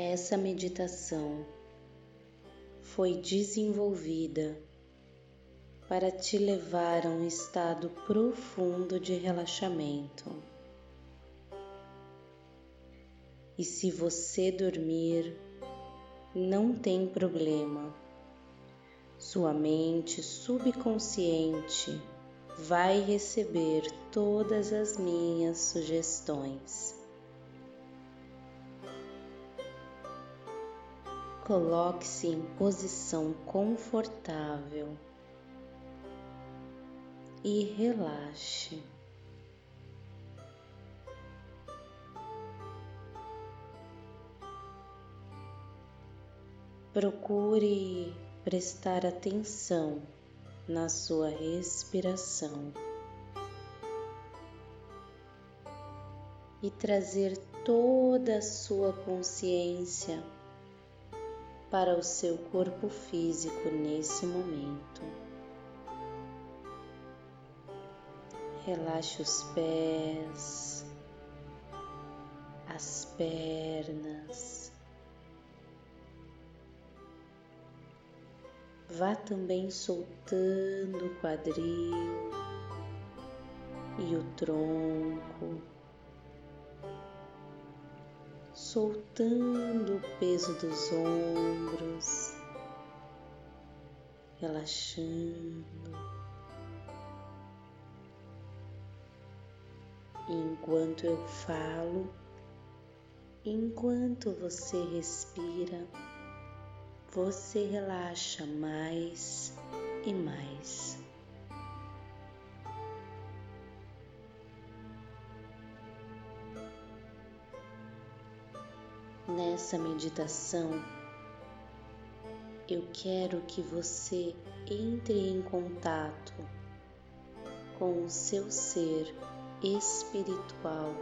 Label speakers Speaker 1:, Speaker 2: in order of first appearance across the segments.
Speaker 1: Essa meditação foi desenvolvida para te levar a um estado profundo de relaxamento. E se você dormir, não tem problema. Sua mente subconsciente vai receber todas as minhas sugestões. Coloque-se em posição confortável e relaxe. Procure prestar atenção na sua respiração e trazer toda a sua consciência para o seu corpo físico nesse momento. Relaxe os pés, as pernas. Vá também soltando o quadril e o tronco soltando o peso dos ombros, relaxando. enquanto eu falo, enquanto você respira, você relaxa mais e mais. Nessa meditação, eu quero que você entre em contato com o seu ser espiritual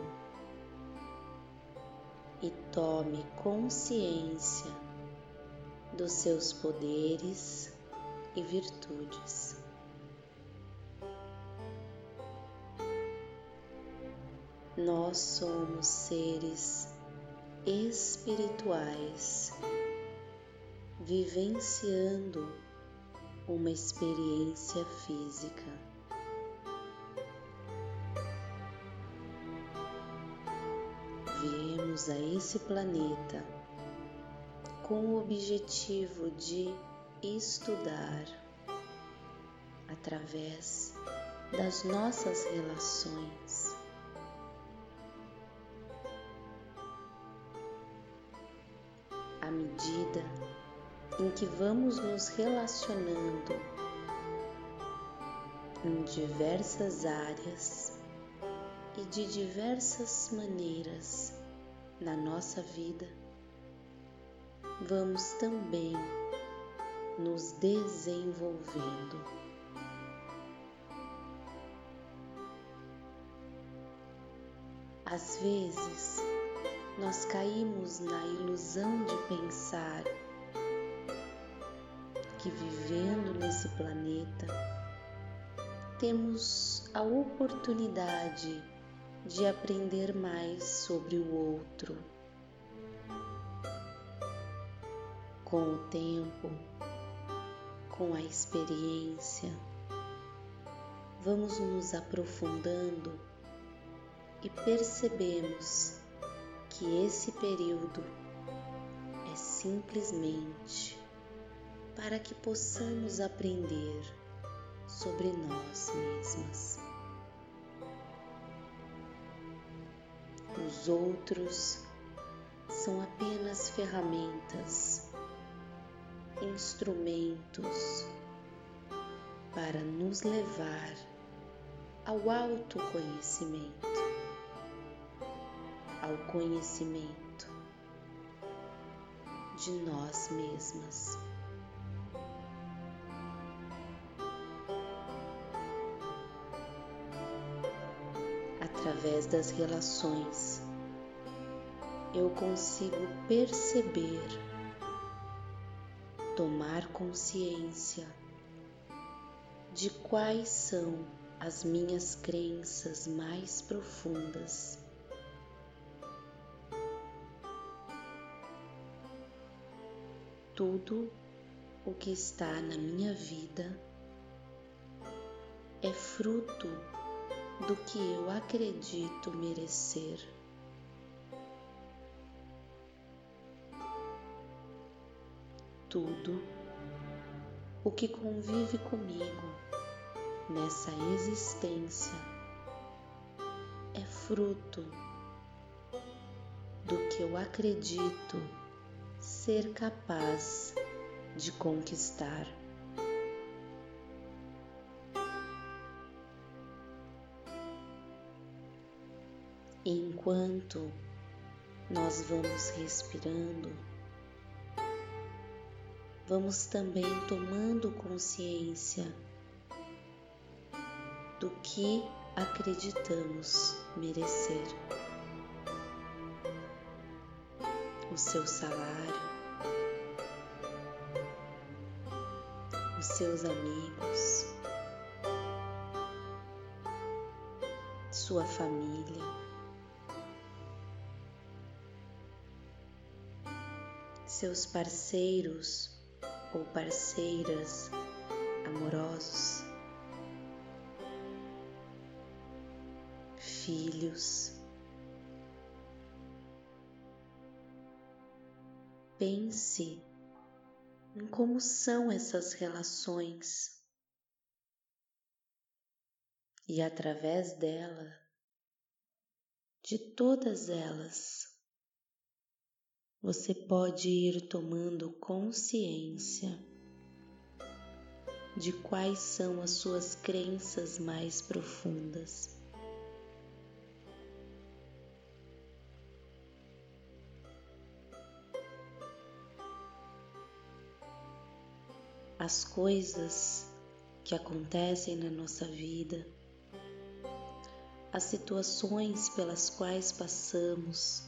Speaker 1: e tome consciência dos seus poderes e virtudes. Nós somos seres espirituais, vivenciando uma experiência física. Viemos a esse planeta com o objetivo de estudar através das nossas relações à medida em que vamos nos relacionando em diversas áreas e de diversas maneiras na nossa vida, vamos também nos desenvolvendo. Às vezes, nós caímos na ilusão de pensar que vivendo nesse planeta temos a oportunidade de aprender mais sobre o outro. Com o tempo, com a experiência, vamos nos aprofundando e percebemos que esse período é simplesmente para que possamos aprender sobre nós mesmas. Os outros são apenas ferramentas, instrumentos para nos levar ao autoconhecimento ao conhecimento de nós mesmas. Através das relações, eu consigo perceber, tomar consciência de quais são as minhas crenças mais profundas tudo o que está na minha vida é fruto do que eu acredito merecer. Tudo o que convive comigo nessa existência é fruto do que eu acredito ser capaz de conquistar. Enquanto nós vamos respirando, vamos também tomando consciência do que acreditamos merecer. O seu salário, os seus amigos, sua família. seus parceiros ou parceiras amorosos, filhos. Pense em como são essas relações e através dela, de todas elas, você pode ir tomando consciência de quais são as suas crenças mais profundas. As coisas que acontecem na nossa vida, as situações pelas quais passamos,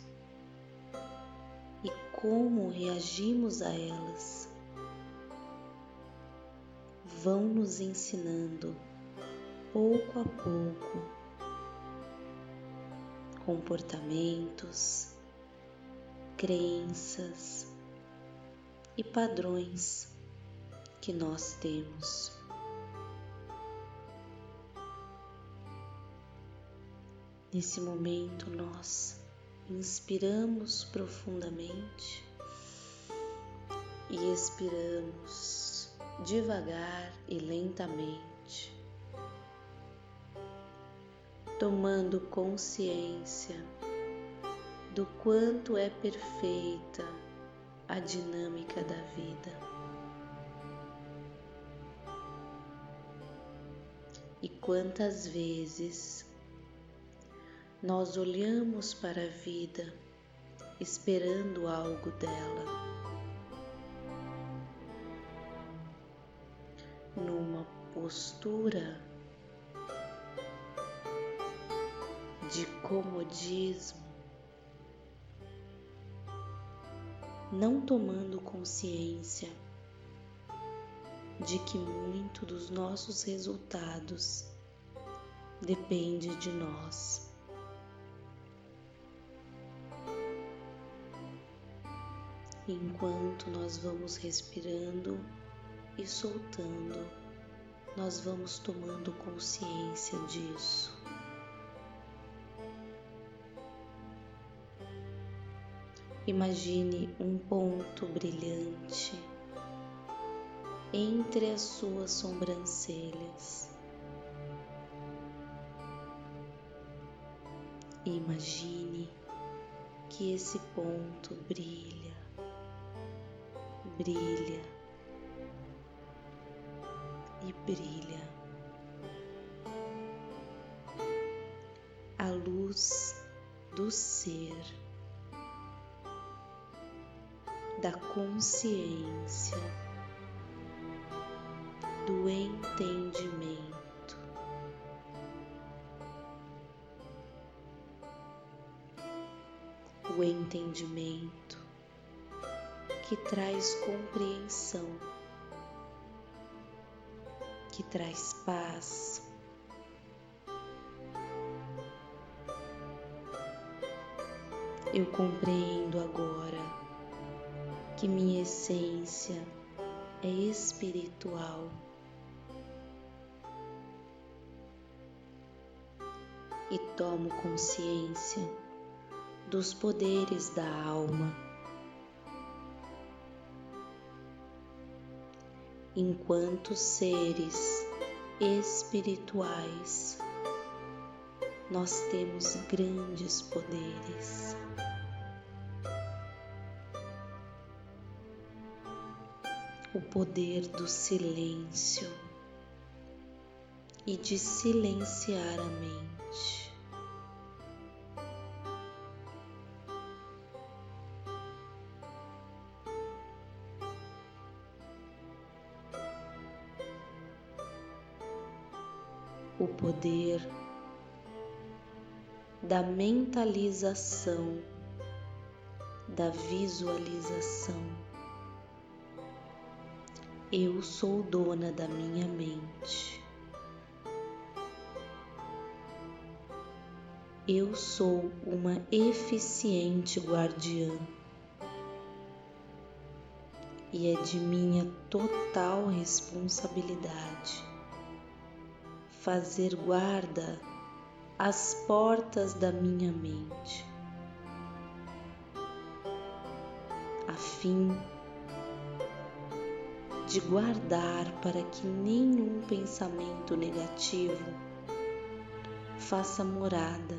Speaker 1: e como reagimos a elas vão nos ensinando pouco a pouco comportamentos, crenças e padrões que nós temos. Nesse momento, nós inspiramos profundamente e expiramos devagar e lentamente, tomando consciência do quanto é perfeita a dinâmica da vida. Quantas vezes nós olhamos para a vida esperando algo dela. Numa postura de comodismo, não tomando consciência de que muito dos nossos resultados depende de nós. enquanto nós vamos respirando e soltando, nós vamos tomando consciência disso. Imagine um ponto brilhante entre as suas sobrancelhas. Imagine que esse ponto brilha brilha e brilha. A luz do ser, da consciência, do entendimento. O entendimento que traz compreensão, que traz paz. Eu compreendo agora que minha essência é espiritual. E tomo consciência dos poderes da alma. Enquanto seres espirituais, nós temos grandes poderes. O poder do silêncio e de silenciar a mente. Poder da mentalização, da visualização. Eu sou dona da minha mente. Eu sou uma eficiente guardiã e é de minha total responsabilidade fazer guarda as portas da minha mente, a fim de guardar para que nenhum pensamento negativo faça morada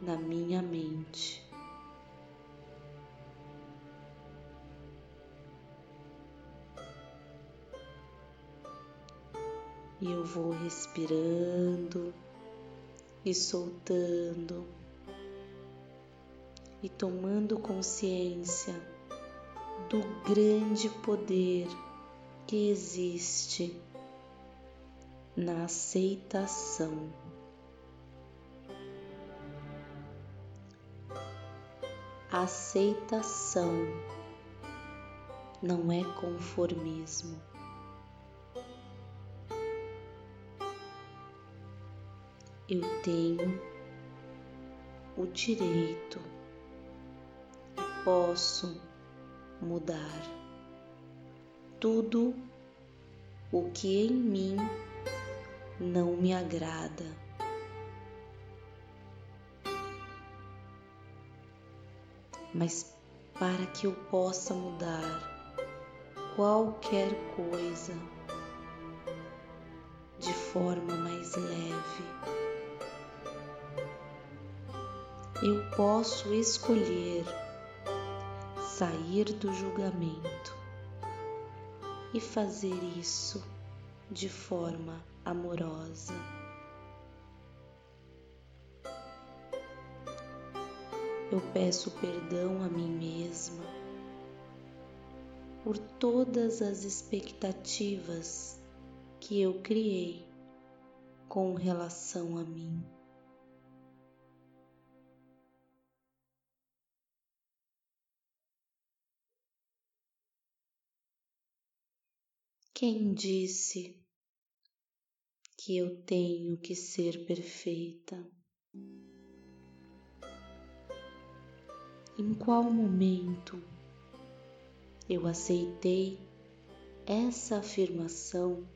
Speaker 1: na minha mente. E eu vou respirando e soltando e tomando consciência do grande poder que existe na aceitação. Aceitação não é conformismo. Eu tenho o direito e posso mudar tudo o que em mim não me agrada. Mas para que eu possa mudar qualquer coisa de forma mais leve, eu posso escolher sair do julgamento e fazer isso de forma amorosa. Eu peço perdão a mim mesma por todas as expectativas que eu criei com relação a mim. Quem disse que eu tenho que ser perfeita? Em qual momento eu aceitei essa afirmação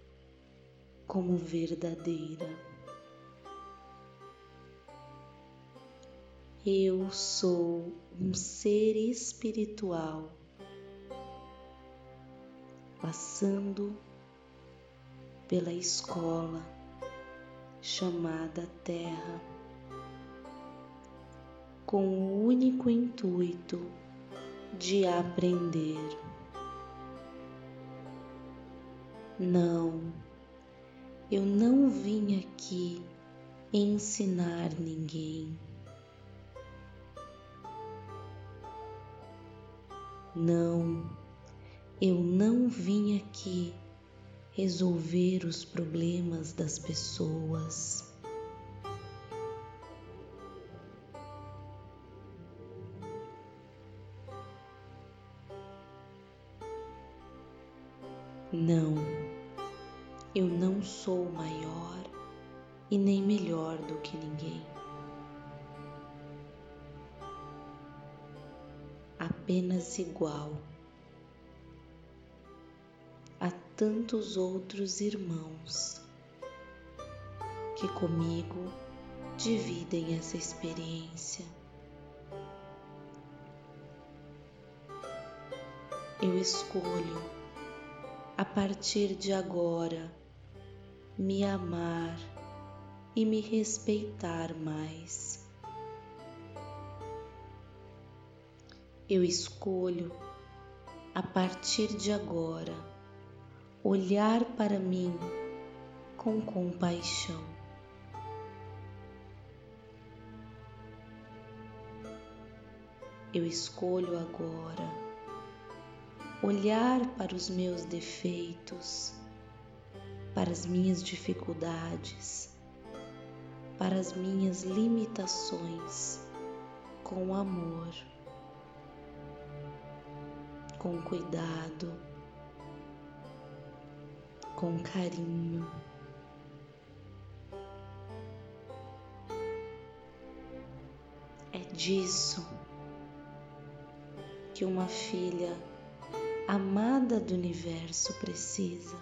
Speaker 1: como verdadeira? Eu sou um ser espiritual passando pela escola chamada Terra, com o único intuito de aprender. Não, eu não vim aqui ensinar ninguém. Não, eu não vim aqui resolver os problemas das pessoas. Não, eu não sou maior e nem melhor do que ninguém. apenas igual tantos outros irmãos que comigo dividem essa experiência. Eu escolho, a partir de agora, me amar e me respeitar mais. Eu escolho, a partir de agora, olhar para mim com compaixão. Eu escolho agora olhar para os meus defeitos, para as minhas dificuldades, para as minhas limitações com amor, com cuidado, com carinho. É disso que uma filha amada do universo precisa.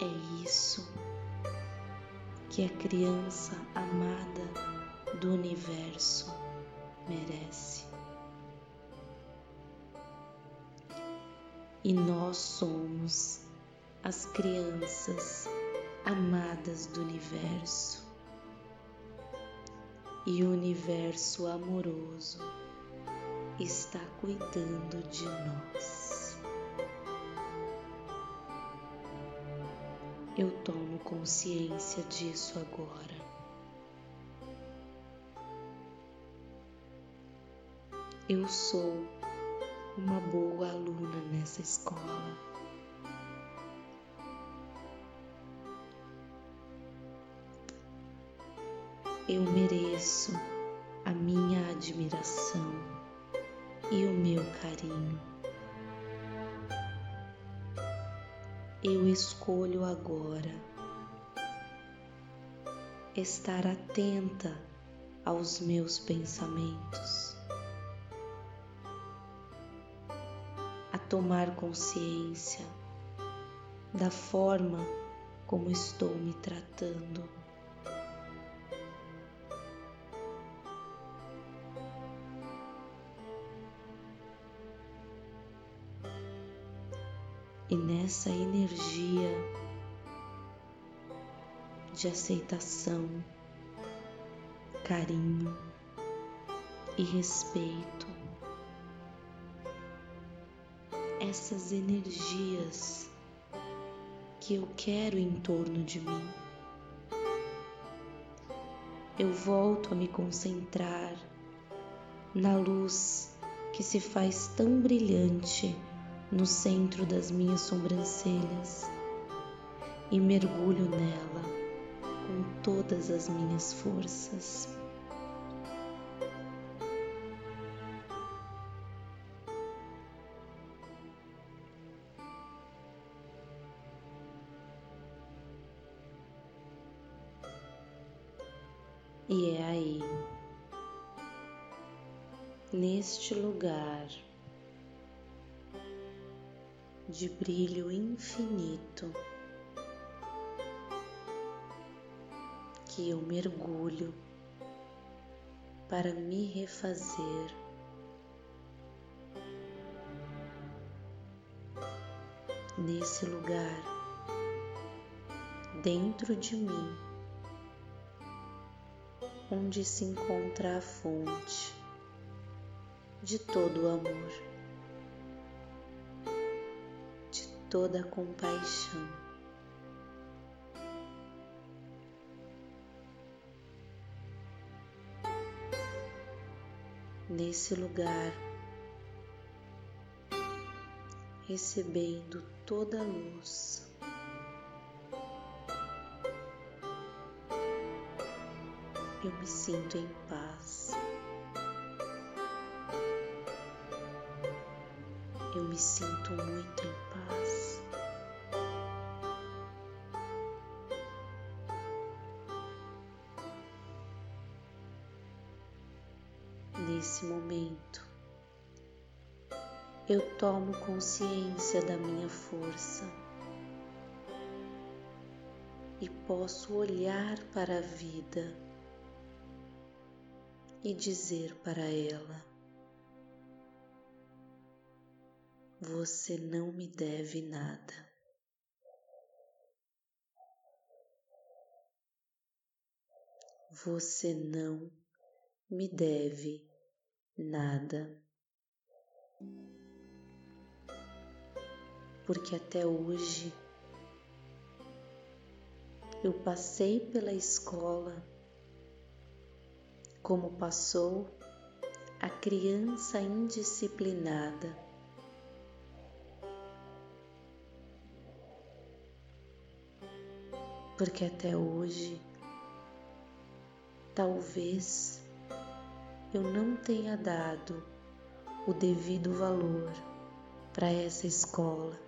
Speaker 1: É isso que a criança amada do universo merece. E nós somos as crianças amadas do universo. E o universo amoroso está cuidando de nós. Eu tomo consciência disso agora. Eu sou uma boa aluna nessa escola. Eu mereço a minha admiração e o meu carinho. Eu escolho agora estar atenta aos meus pensamentos, tomar consciência da forma como estou me tratando. e nessa energia de aceitação, carinho e respeito, essas energias que eu quero em torno de mim. Eu volto a me concentrar na luz que se faz tão brilhante no centro das minhas sobrancelhas e mergulho nela com todas as minhas forças. Neste lugar, de brilho infinito que eu mergulho para me refazer. Nesse lugar, dentro de mim, onde se encontra a fonte de todo o amor. toda compaixão. Nesse lugar, recebendo toda a luz. Eu me sinto em paz. Eu me sinto muito em paz. nesse momento eu tomo consciência da minha força e posso olhar para a vida e dizer para ela: Você não me deve nada. Você não me deve nada. Porque até hoje eu passei pela escola como passou a criança indisciplinada. Porque até hoje, talvez eu não tenha dado o devido valor para essa escola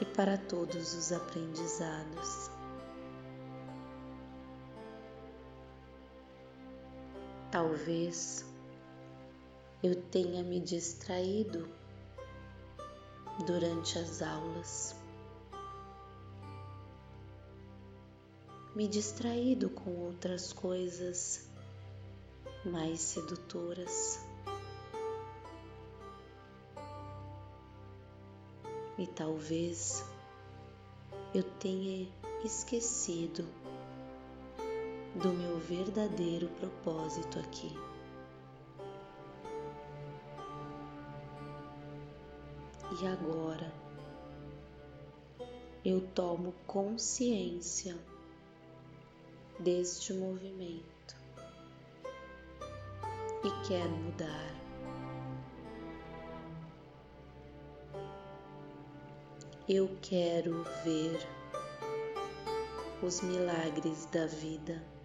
Speaker 1: e para todos os aprendizados. Talvez eu tenha me distraído durante as aulas, me distraído com outras coisas mais sedutoras. E talvez eu tenha esquecido do meu verdadeiro propósito aqui. E agora eu tomo consciência deste movimento e quero mudar. Eu quero ver os milagres da vida.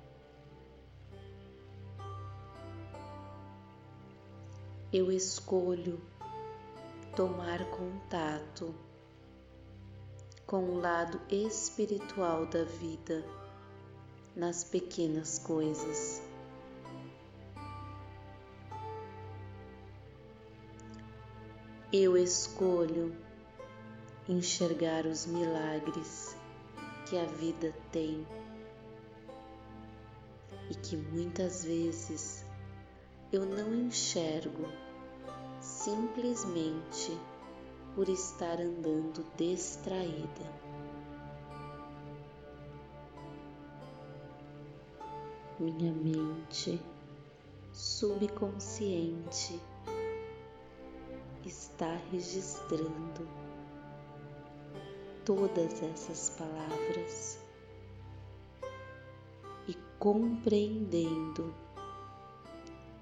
Speaker 1: eu escolho tomar contato com o lado espiritual da vida nas pequenas coisas. Eu escolho enxergar os milagres que a vida tem e que muitas vezes eu não enxergo simplesmente por estar andando distraída. Minha mente subconsciente está registrando todas essas palavras e compreendendo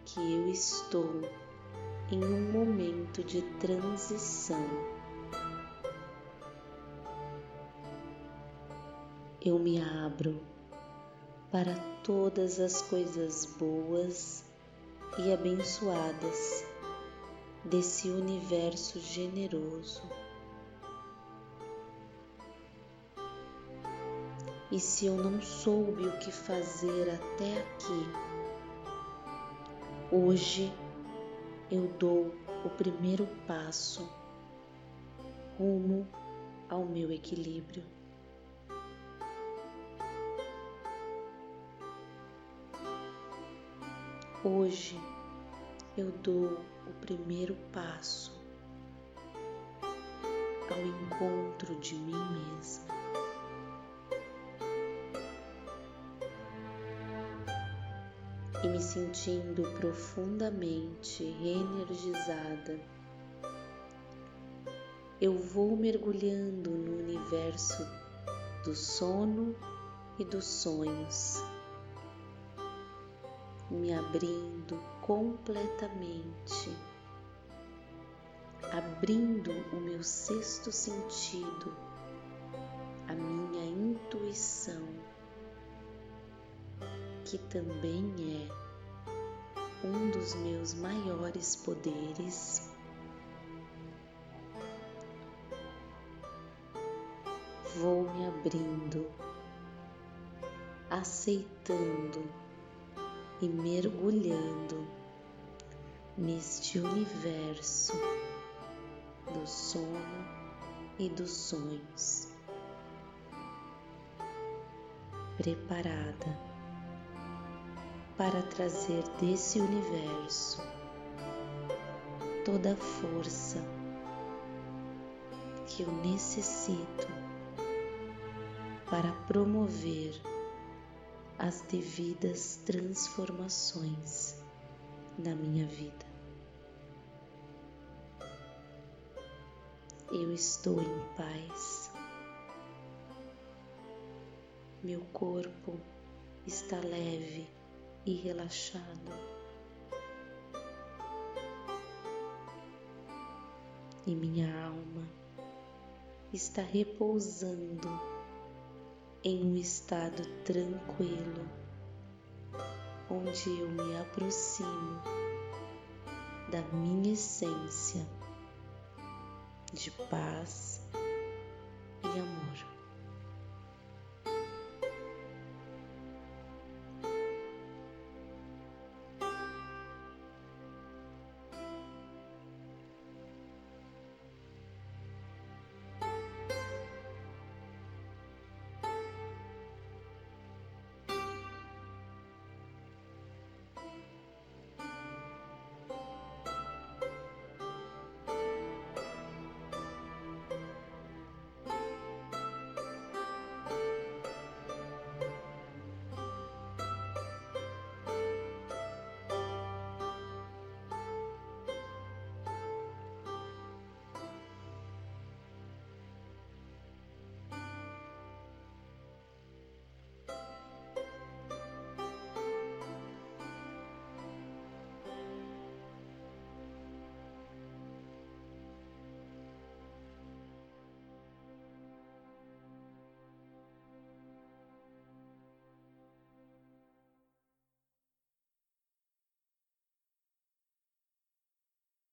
Speaker 1: que eu estou em um momento de transição. Eu me abro para todas as coisas boas e abençoadas desse universo generoso. E se eu não soube o que fazer até aqui, Hoje eu dou o primeiro passo rumo ao meu equilíbrio. Hoje eu dou o primeiro passo ao encontro de mim mesma. e me sentindo profundamente reenergizada, eu vou mergulhando no universo do sono e dos sonhos, me abrindo completamente, abrindo o meu sexto sentido, a minha intuição que também é um dos meus maiores poderes. Vou me abrindo, aceitando e mergulhando neste universo do sono e dos sonhos, preparada para trazer desse universo toda a força que eu necessito para promover as devidas transformações na minha vida. Eu estou em paz. Meu corpo está leve e relaxado. E minha alma está repousando em um estado tranquilo, onde eu me aproximo da minha essência de paz e amor.